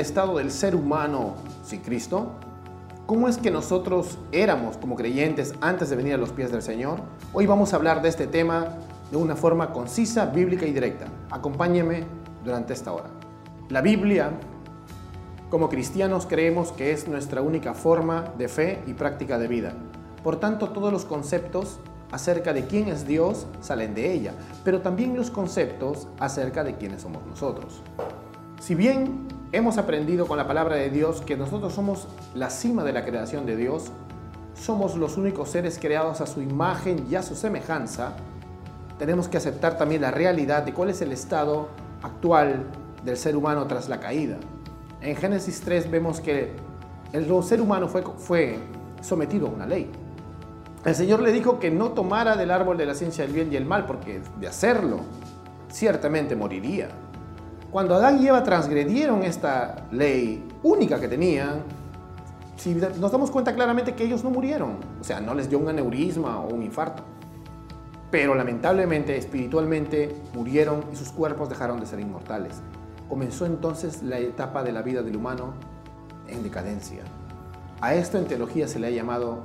estado del ser humano sin Cristo? ¿Cómo es que nosotros éramos como creyentes antes de venir a los pies del Señor? Hoy vamos a hablar de este tema de una forma concisa, bíblica y directa. Acompáñeme durante esta hora. La Biblia, como cristianos, creemos que es nuestra única forma de fe y práctica de vida. Por tanto, todos los conceptos acerca de quién es Dios salen de ella, pero también los conceptos acerca de quiénes somos nosotros. Si bien hemos aprendido con la palabra de Dios que nosotros somos la cima de la creación de Dios, somos los únicos seres creados a su imagen y a su semejanza, tenemos que aceptar también la realidad de cuál es el estado actual del ser humano tras la caída. En Génesis 3 vemos que el ser humano fue, fue sometido a una ley. El Señor le dijo que no tomara del árbol de la ciencia del bien y el mal, porque de hacerlo, ciertamente moriría. Cuando Adán y Eva transgredieron esta ley única que tenían, si nos damos cuenta claramente que ellos no murieron, o sea, no les dio un aneurisma o un infarto, pero lamentablemente espiritualmente murieron y sus cuerpos dejaron de ser inmortales. Comenzó entonces la etapa de la vida del humano en decadencia. A esto en teología se le ha llamado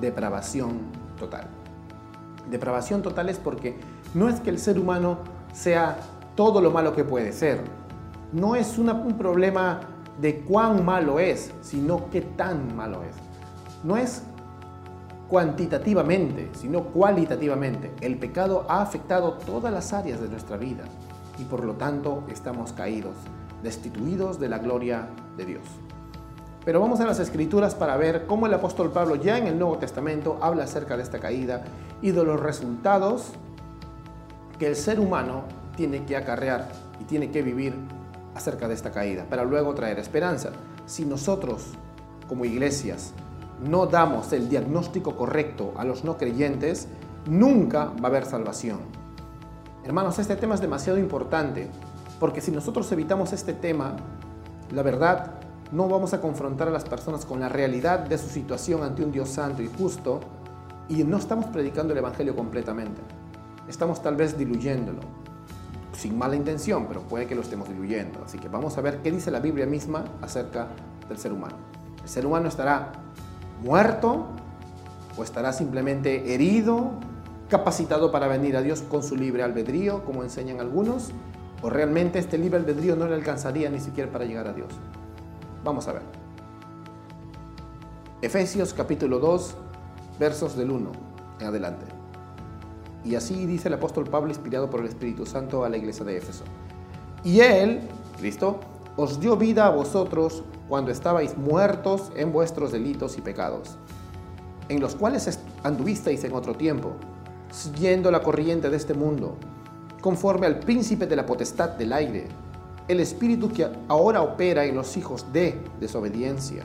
depravación total. Depravación total es porque no es que el ser humano sea todo lo malo que puede ser. No es un problema de cuán malo es, sino qué tan malo es. No es cuantitativamente, sino cualitativamente. El pecado ha afectado todas las áreas de nuestra vida y por lo tanto estamos caídos, destituidos de la gloria de Dios. Pero vamos a las escrituras para ver cómo el apóstol Pablo ya en el Nuevo Testamento habla acerca de esta caída y de los resultados que el ser humano tiene que acarrear y tiene que vivir acerca de esta caída, para luego traer esperanza. Si nosotros, como iglesias, no damos el diagnóstico correcto a los no creyentes, nunca va a haber salvación. Hermanos, este tema es demasiado importante, porque si nosotros evitamos este tema, la verdad no vamos a confrontar a las personas con la realidad de su situación ante un Dios santo y justo y no estamos predicando el Evangelio completamente. Estamos tal vez diluyéndolo, sin mala intención, pero puede que lo estemos diluyendo. Así que vamos a ver qué dice la Biblia misma acerca del ser humano. ¿El ser humano estará muerto o estará simplemente herido, capacitado para venir a Dios con su libre albedrío, como enseñan algunos? ¿O realmente este libre albedrío no le alcanzaría ni siquiera para llegar a Dios? Vamos a ver. Efesios capítulo 2, versos del 1 en adelante. Y así dice el apóstol Pablo inspirado por el Espíritu Santo a la iglesia de Éfeso. Y Él, Cristo, os dio vida a vosotros cuando estabais muertos en vuestros delitos y pecados, en los cuales anduvisteis en otro tiempo, siguiendo la corriente de este mundo, conforme al príncipe de la potestad del aire el espíritu que ahora opera en los hijos de desobediencia,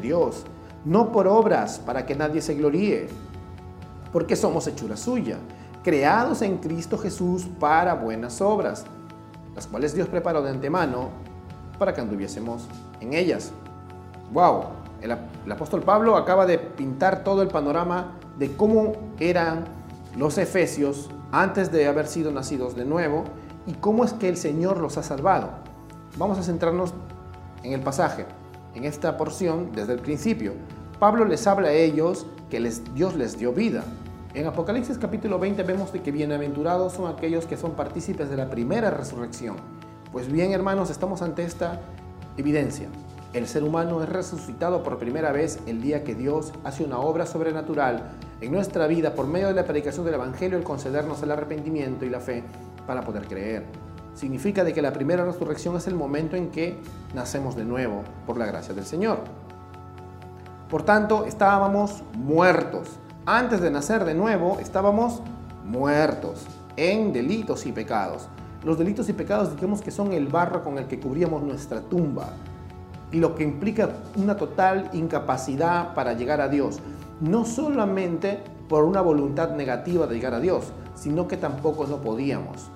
Dios, no por obras para que nadie se gloríe, porque somos hechura suya, creados en Cristo Jesús para buenas obras, las cuales Dios preparó de antemano para que anduviésemos en ellas. ¡Wow! El apóstol Pablo acaba de pintar todo el panorama de cómo eran los efesios antes de haber sido nacidos de nuevo y cómo es que el Señor los ha salvado. Vamos a centrarnos en el pasaje, en esta porción desde el principio. Pablo les habla a ellos que Dios les dio vida. En Apocalipsis capítulo 20 vemos de que bienaventurados son aquellos que son partícipes de la primera resurrección. Pues bien, hermanos, estamos ante esta Evidencia. El ser humano es resucitado por primera vez el día que Dios hace una obra sobrenatural en nuestra vida por medio de la predicación del Evangelio, el concedernos el arrepentimiento y la fe para poder creer. Significa de que la primera resurrección es el momento en que nacemos de nuevo por la gracia del Señor. Por tanto, estábamos muertos. Antes de nacer de nuevo, estábamos muertos en delitos y pecados. Los delitos y pecados digamos que son el barro con el que cubríamos nuestra tumba y lo que implica una total incapacidad para llegar a Dios. No solamente por una voluntad negativa de llegar a Dios, sino que tampoco no podíamos.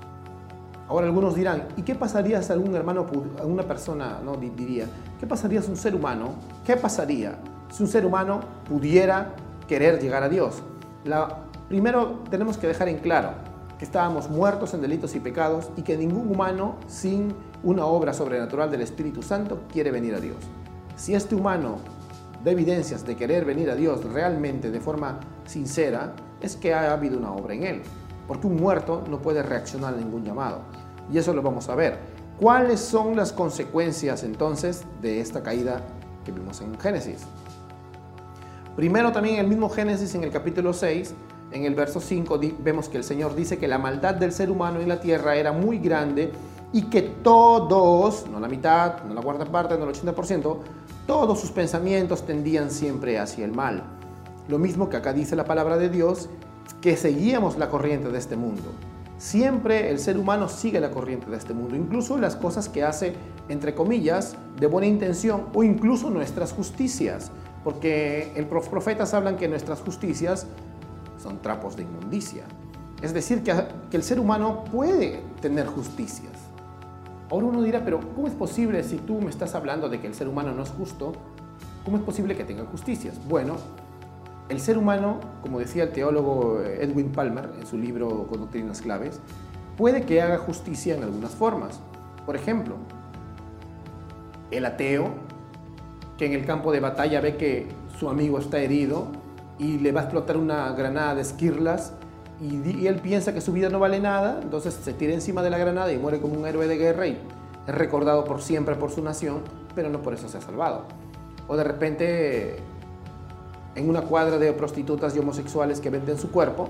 Ahora algunos dirán, ¿y qué pasaría si algún hermano, alguna persona no diría, qué pasaría si un ser humano, qué pasaría si un ser humano pudiera querer llegar a Dios? La, primero tenemos que dejar en claro que estábamos muertos en delitos y pecados y que ningún humano sin una obra sobrenatural del Espíritu Santo quiere venir a Dios. Si este humano da evidencias de querer venir a Dios realmente de forma sincera, es que ha habido una obra en él porque un muerto no puede reaccionar a ningún llamado. Y eso lo vamos a ver. ¿Cuáles son las consecuencias entonces de esta caída que vimos en Génesis? Primero también el mismo Génesis, en el capítulo 6, en el verso 5, vemos que el Señor dice que la maldad del ser humano en la tierra era muy grande y que todos, no la mitad, no la cuarta parte, no el 80%, todos sus pensamientos tendían siempre hacia el mal. Lo mismo que acá dice la palabra de Dios, que seguíamos la corriente de este mundo. Siempre el ser humano sigue la corriente de este mundo, incluso las cosas que hace, entre comillas, de buena intención o incluso nuestras justicias, porque los profetas hablan que nuestras justicias son trapos de inmundicia. Es decir, que, que el ser humano puede tener justicias. Ahora uno dirá, pero ¿cómo es posible si tú me estás hablando de que el ser humano no es justo? ¿Cómo es posible que tenga justicias? Bueno, el ser humano, como decía el teólogo Edwin Palmer en su libro Con Doctrinas Claves, puede que haga justicia en algunas formas. Por ejemplo, el ateo, que en el campo de batalla ve que su amigo está herido y le va a explotar una granada de esquirlas y, él piensa que su vida no vale nada, entonces se tira encima de la granada y muere como un héroe de guerra y es recordado por siempre por su nación, pero no por eso se ha salvado. O de repente en una cuadra de prostitutas y homosexuales que venden su cuerpo,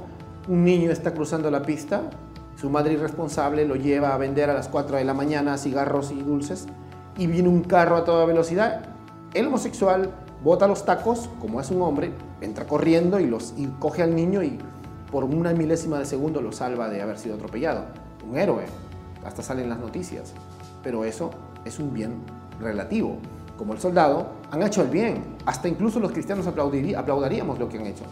un niño está cruzando la pista, su madre irresponsable lo lleva a vender a las 4 de la mañana cigarros y dulces y viene un carro a toda velocidad. El homosexual bota los tacos, como es un hombre, entra corriendo y, los, y coge al niño y por una milésima de segundo lo salva de haber sido atropellado. Un héroe, hasta salen las noticias. Pero eso es un bien relativo como el soldado, han hecho el bien. Hasta incluso los cristianos aplaudiríamos lo que han hecho.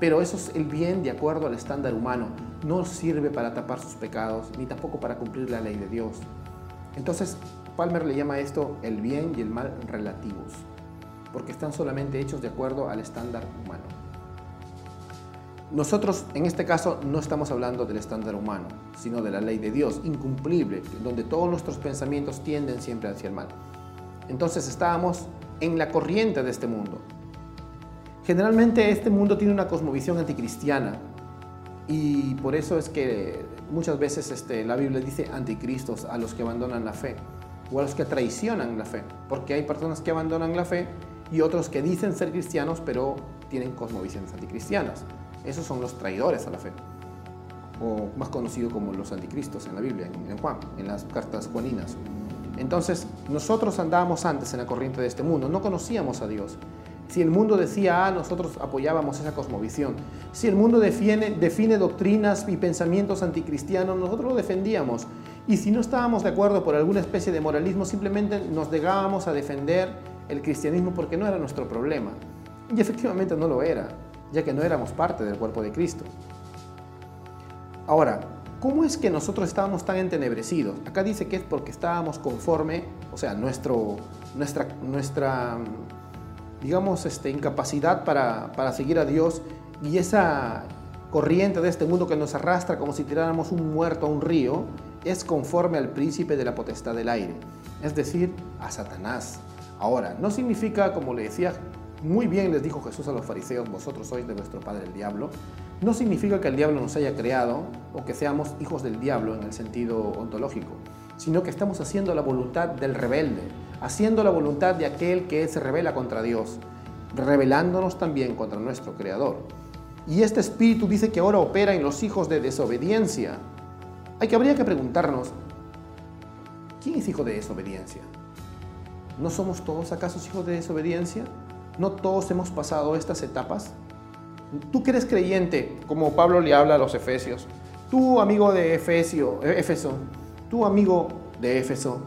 Pero eso es el bien de acuerdo al estándar humano. No sirve para tapar sus pecados, ni tampoco para cumplir la ley de Dios. Entonces, Palmer le llama esto el bien y el mal relativos, porque están solamente hechos de acuerdo al estándar humano. Nosotros, en este caso, no estamos hablando del estándar humano, sino de la ley de Dios, incumplible, donde todos nuestros pensamientos tienden siempre hacia el mal. Entonces estábamos en la corriente de este mundo. Generalmente este mundo tiene una cosmovisión anticristiana y por eso es que muchas veces este, la Biblia dice anticristos a los que abandonan la fe o a los que traicionan la fe, porque hay personas que abandonan la fe y otros que dicen ser cristianos pero tienen cosmovisiones anticristianas. Esos son los traidores a la fe, o más conocido como los anticristos en la Biblia, en Juan, en las cartas juaninas. Entonces, nosotros andábamos antes en la corriente de este mundo, no conocíamos a Dios. Si el mundo decía A, nosotros apoyábamos esa cosmovisión. Si el mundo define, define doctrinas y pensamientos anticristianos, nosotros lo defendíamos. Y si no estábamos de acuerdo por alguna especie de moralismo, simplemente nos negábamos a defender el cristianismo porque no era nuestro problema. Y efectivamente no lo era, ya que no éramos parte del cuerpo de Cristo. Ahora, ¿Cómo es que nosotros estábamos tan entenebrecidos? Acá dice que es porque estábamos conforme, o sea, nuestro, nuestra, nuestra, digamos, este, incapacidad para, para seguir a Dios y esa corriente de este mundo que nos arrastra como si tiráramos un muerto a un río, es conforme al príncipe de la potestad del aire, es decir, a Satanás. Ahora, no significa, como le decía, muy bien les dijo Jesús a los fariseos, vosotros sois de vuestro padre el diablo, no significa que el diablo nos haya creado o que seamos hijos del diablo en el sentido ontológico, sino que estamos haciendo la voluntad del rebelde, haciendo la voluntad de aquel que se revela contra Dios, revelándonos también contra nuestro Creador. Y este espíritu dice que ahora opera en los hijos de desobediencia. Hay que habría que preguntarnos, ¿quién es hijo de desobediencia? ¿No somos todos acaso hijos de desobediencia? ¿No todos hemos pasado estas etapas? Tú que eres creyente, como Pablo le habla a los efesios, tú amigo de Efesio, Éfeso, tú amigo de Éfeso,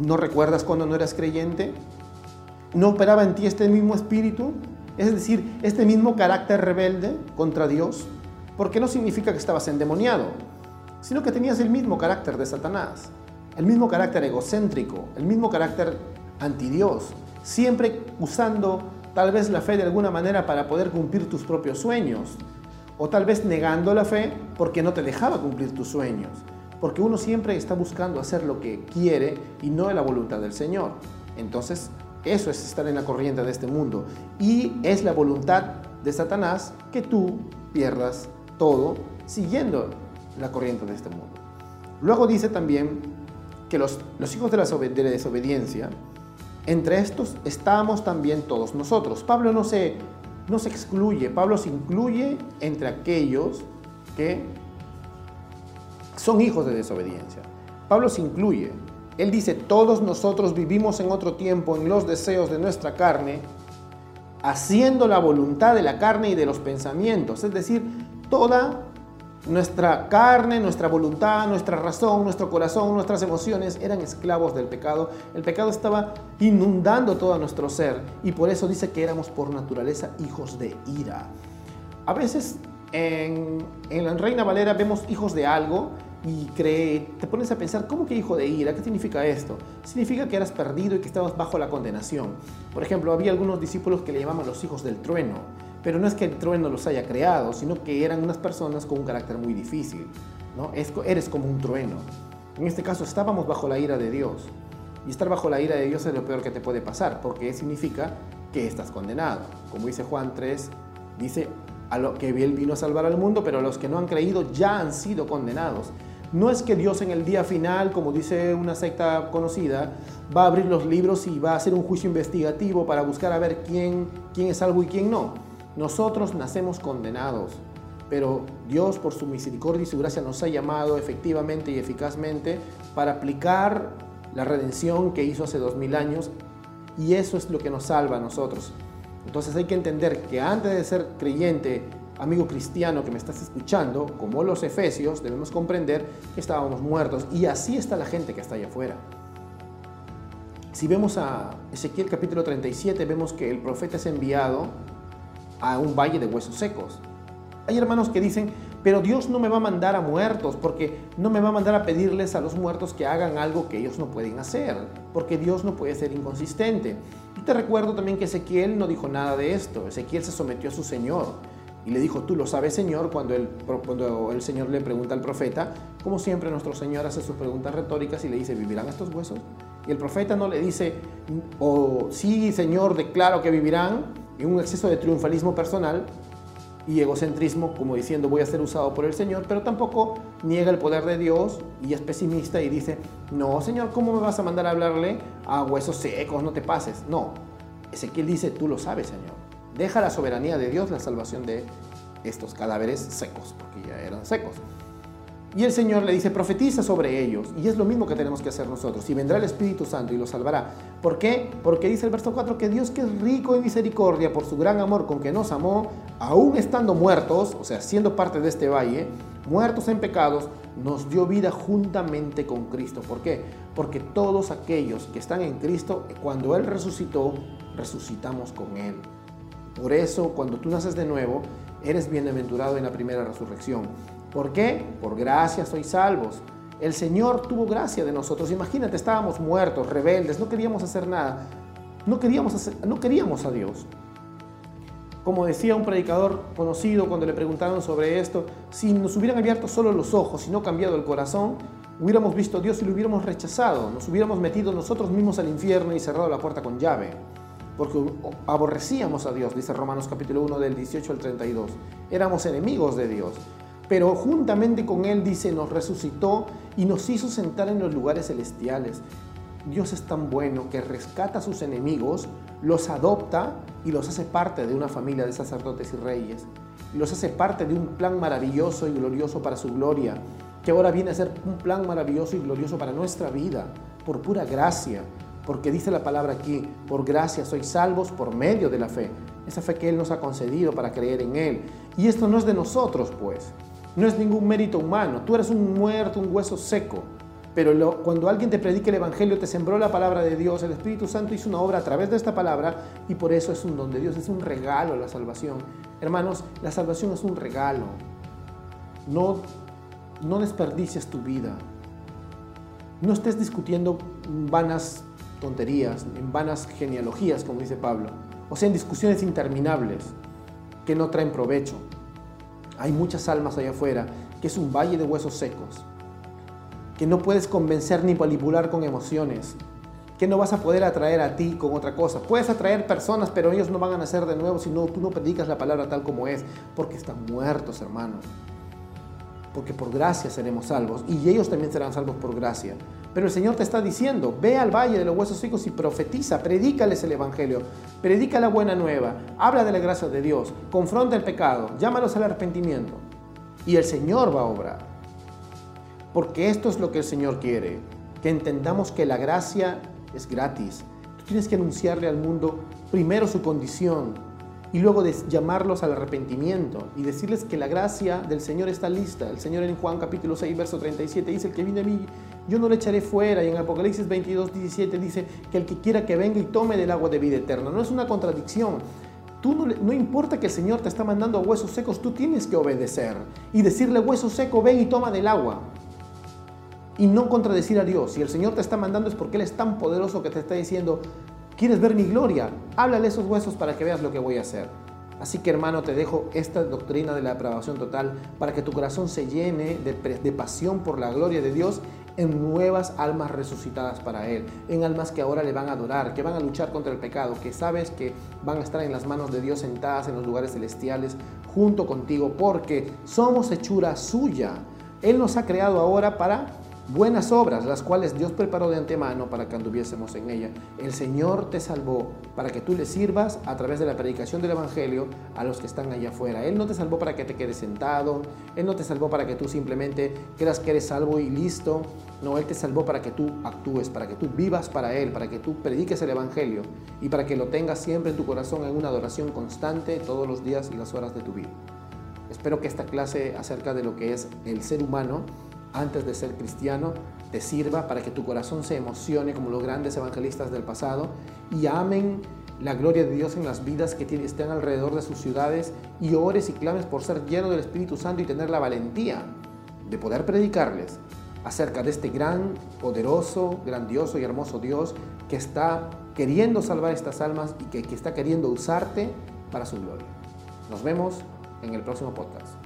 ¿no recuerdas cuando no eras creyente? ¿No operaba en ti este mismo espíritu? Es decir, este mismo carácter rebelde contra Dios, porque no significa que estabas endemoniado, sino que tenías el mismo carácter de Satanás, el mismo carácter egocéntrico, el mismo carácter antidios, siempre usando tal vez la fe de alguna manera para poder cumplir tus propios sueños, o tal vez negando la fe porque no te dejaba cumplir tus sueños, porque uno siempre está buscando hacer lo que quiere y no la voluntad del Señor. Entonces, eso es estar en la corriente de este mundo. Y es la voluntad de Satanás que tú pierdas todo siguiendo la corriente de este mundo. Luego dice también que los, hijos de la, de la, desobediencia, entre estos estamos también todos nosotros. Pablo no se, no se excluye, Pablo se incluye entre aquellos que son hijos de desobediencia. Pablo se incluye. Él dice, todos nosotros vivimos en otro tiempo en los deseos de nuestra carne, haciendo la voluntad de la carne y de los pensamientos. Es decir, toda nuestra carne, nuestra voluntad, nuestra razón, nuestro corazón, nuestras emociones eran esclavos del pecado. El pecado estaba inundando todo nuestro ser y por eso dice que éramos por naturaleza hijos de ira. A veces en, en la Reina Valera vemos hijos de algo y cree, te pones a pensar, ¿cómo que hijo de ira? ¿Qué significa esto? Significa que eras perdido y que estabas bajo la condenación. Por ejemplo, había algunos discípulos que le llamaban los hijos del trueno, pero no es que el trueno los haya creado, sino que eran unas personas con un carácter muy difícil. ¿no? eres como un trueno. En este caso estábamos bajo la ira de Dios. Y estar bajo la ira de Dios es lo peor que te puede pasar, porque significa que estás condenado. Como dice Juan 3, dice a lo que él vino a salvar al mundo, pero los que no han creído ya han sido condenados. No es que Dios en el día final, como dice una secta conocida, va a abrir los libros y va a hacer un juicio investigativo para buscar a ver quién, quién es salvo y quién no. Nosotros nacemos condenados, pero Dios por su misericordia y su gracia nos ha llamado efectivamente y eficazmente para aplicar la redención que hizo hace dos mil años y eso es lo que nos salva a nosotros. Entonces hay que entender que antes de ser creyente amigo cristiano que me estás escuchando, como los efesios, debemos comprender que estábamos muertos y así está la gente que está allá afuera. Si vemos a Ezequiel capítulo 37, vemos que el profeta es enviado a un valle de huesos secos. Hay hermanos que dicen, pero Dios no me va a mandar a muertos, porque no me va a mandar a pedirles a los muertos que hagan algo que ellos no pueden hacer, porque Dios no puede ser inconsistente. Y te recuerdo también que Ezequiel no dijo nada de esto. Ezequiel se sometió a su Señor. Y le dijo, tú lo sabes Señor, cuando el, cuando el Señor le pregunta al profeta, como siempre nuestro Señor hace sus preguntas retóricas y le dice, ¿vivirán estos huesos? Y el profeta no le dice, o oh, sí Señor, declaro que vivirán, en un exceso de triunfalismo personal y egocentrismo, como diciendo voy a ser usado por el Señor, pero tampoco niega el poder de Dios y es pesimista y dice, no Señor, ¿cómo me vas a mandar a hablarle a huesos secos? No te pases. No, Ezequiel dice, tú lo sabes Señor deja la soberanía de Dios la salvación de estos cadáveres secos, porque ya eran secos. Y el Señor le dice, profetiza sobre ellos. Y es lo mismo que tenemos que hacer nosotros. Y vendrá el Espíritu Santo y los salvará. ¿Por qué? Porque dice el verso 4 que Dios que es rico en misericordia por su gran amor con que nos amó, aún estando muertos, o sea, siendo parte de este valle, muertos en pecados, nos dio vida juntamente con Cristo. ¿Por qué? Porque todos aquellos que están en Cristo, cuando Él resucitó, resucitamos con Él. Por eso, cuando tú naces de nuevo, eres bienaventurado en la primera resurrección. ¿Por qué? Por gracia sois salvos. El Señor tuvo gracia de nosotros. Imagínate, estábamos muertos, rebeldes, no queríamos hacer nada. No queríamos, no queríamos a Dios. Como decía un predicador conocido cuando le preguntaron sobre esto, si nos hubieran abierto solo los ojos y no cambiado el corazón, hubiéramos visto a Dios y lo hubiéramos rechazado. Nos hubiéramos metido nosotros mismos al infierno y cerrado la puerta con llave porque aborrecíamos a Dios, dice Romanos capítulo 1 del 18 al 32. Éramos enemigos de Dios. Pero juntamente con Él, dice, nos resucitó y nos hizo sentar en los lugares celestiales. Dios es tan bueno que rescata a sus enemigos, los adopta y los hace parte de una familia de sacerdotes y reyes. Los hace parte de un plan maravilloso y glorioso para su gloria, que ahora viene a ser un plan maravilloso y glorioso para nuestra vida, por pura gracia. Porque dice la palabra aquí, por gracia sois salvos por medio de la fe. Esa fe que Él nos ha concedido para creer en Él. Y esto no es de nosotros, pues. No es ningún mérito humano. Tú eres un muerto, un hueso seco. Pero cuando alguien te predica el Evangelio, te sembró la palabra de Dios, el Espíritu Santo hizo una obra a través de esta palabra y por eso es un don de Dios, es un regalo la salvación. Hermanos, la salvación es un regalo. No, no desperdicies tu vida. No estés discutiendo vanas tonterías, en vanas genealogías, como dice Pablo, o sea, en discusiones interminables que no traen provecho. Hay muchas almas allá afuera que es un valle de huesos secos que no puedes convencer ni manipular con emociones, que no vas a poder atraer a ti con otra cosa. Puedes atraer personas, pero ellos no van a nacer de nuevo si no, tú no predicas la palabra tal como es, porque están muertos, hermanos. Porque por gracia seremos salvos y ellos también serán salvos por gracia. Pero el Señor te está diciendo, ve al valle de los huesos secos y profetiza, predícales el Evangelio, predica la buena nueva, habla de la gracia de Dios, confronta el pecado, llámalos al arrepentimiento y el Señor va a obrar. Porque esto es lo que el Señor quiere, que entendamos que la gracia es gratis. Tú tienes que anunciarle al mundo primero su condición y luego llamarlos al arrepentimiento y decirles que la gracia del Señor está lista. El Señor en Juan capítulo 6, verso 37 dice, el que viene a mí, yo no le echaré fuera. Y en Apocalipsis 22, 17 dice que el que quiera que venga y tome del agua de vida eterna. No es una contradicción. Tú no, no, importa que el Señor te está mandando a huesos secos, tú tienes que obedecer y decirle hueso seco, ven y toma del agua y no contradecir a Dios. Si el Señor te está mandando es porque Él es tan poderoso que te está diciendo, ¿quieres ver mi gloria? Háblale esos huesos para que veas lo que voy a hacer. Así que hermano, te dejo esta doctrina de la aprobación total para que tu corazón se llene de, de, pasión por la gloria de Dios en nuevas almas resucitadas para Él, en almas que ahora le van a adorar, que van a luchar contra el pecado, que sabes que van a estar en las manos de Dios sentadas en los lugares celestiales junto contigo, porque somos hechura suya. Él nos ha creado ahora para buenas obras, las cuales Dios preparó de antemano para que anduviésemos en ella. El Señor te salvó para que tú le sirvas a través de la predicación del Evangelio a los que están allá afuera. Él no te salvó para que te quedes sentado, Él no te salvó para que tú simplemente creas que eres salvo y listo. No, Él te salvó para que tú actúes, para que tú vivas para Él, para que tú prediques el Evangelio y para que lo tengas siempre en tu corazón en una adoración constante todos los días y las horas de tu vida. Espero que esta clase acerca de lo que es el ser humano antes de ser cristiano te sirva para que tu corazón se emocione como los grandes evangelistas del pasado y amen la gloria de Dios en las vidas que estén alrededor de sus ciudades y ores y clames por ser lleno del Espíritu Santo y tener la valentía de poder predicarles acerca de este gran, poderoso, grandioso y hermoso Dios que está queriendo salvar estas almas y que, que está queriendo usarte para su gloria. Nos vemos en el próximo podcast.